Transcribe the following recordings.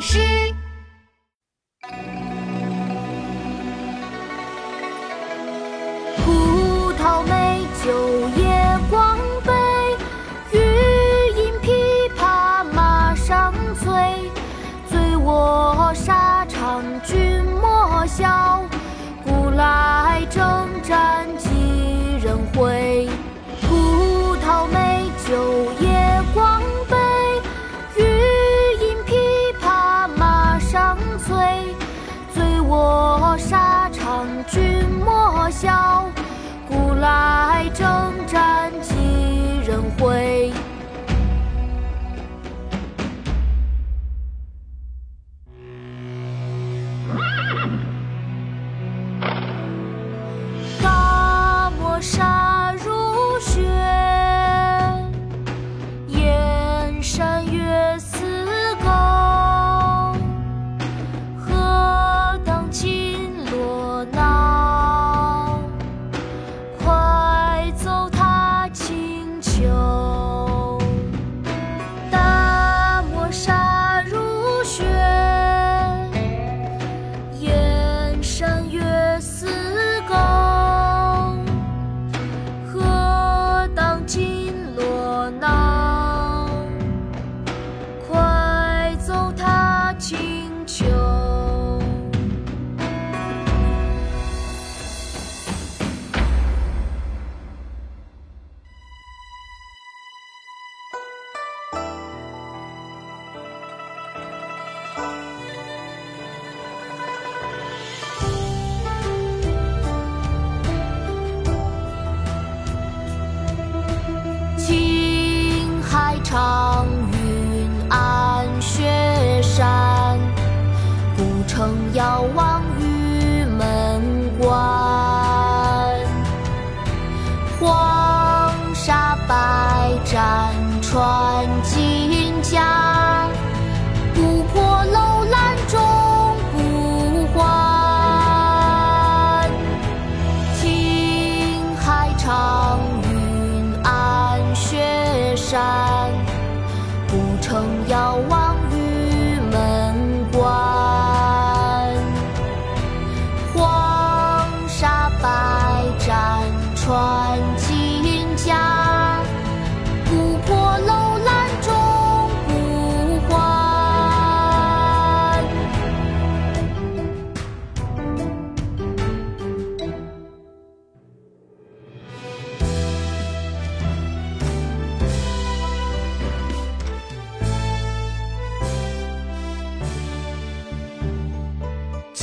是葡萄美酒沙场君莫笑古来征战几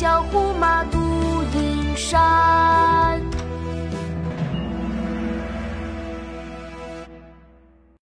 小伙